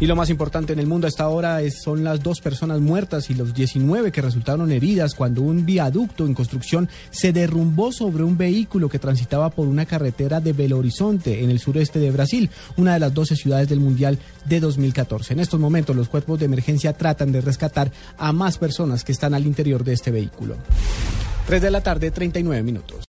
Y lo más importante en el mundo hasta ahora es, son las dos personas muertas y los 19 que resultaron heridas cuando un viaducto en construcción se derrumbó sobre un vehículo que transitaba por una carretera de Belo Horizonte en el sureste de Brasil, una de las 12 ciudades del Mundial de 2014. En estos momentos los cuerpos de emergencia tratan de rescatar a más personas que están al interior de este vehículo. 3 de la tarde, 39 minutos.